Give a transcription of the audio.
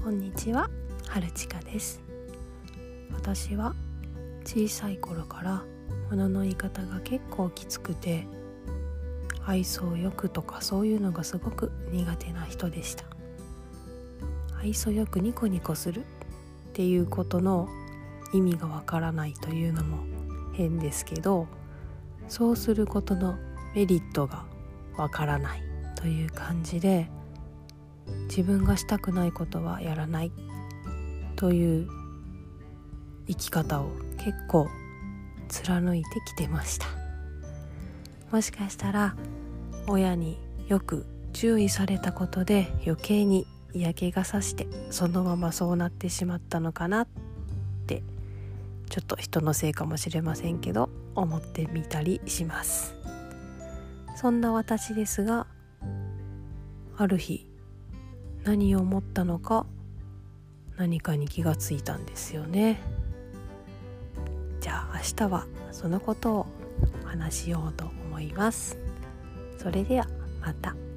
こんにちは春近です。私は小さい頃から物の言い方が結構きつくて愛想よくとかそういうのがすごく苦手な人でした。愛想よくニコニコするっていうことの意味がわからないというのも変ですけどそうすることのメリットがわからないという感じで自分がしたくないことはやらないという生き方を結構貫いてきてました。もしかしたら親によく注意されたことで余計に嫌気がさしてそのままそうなってしまったのかなってちょっと人のせいかもしれませんけど思ってみたりします。そんな私ですがある日何を思ったのか何かに気がついたんですよねじゃあ明日はそのことを話しようと思いますそれではまた。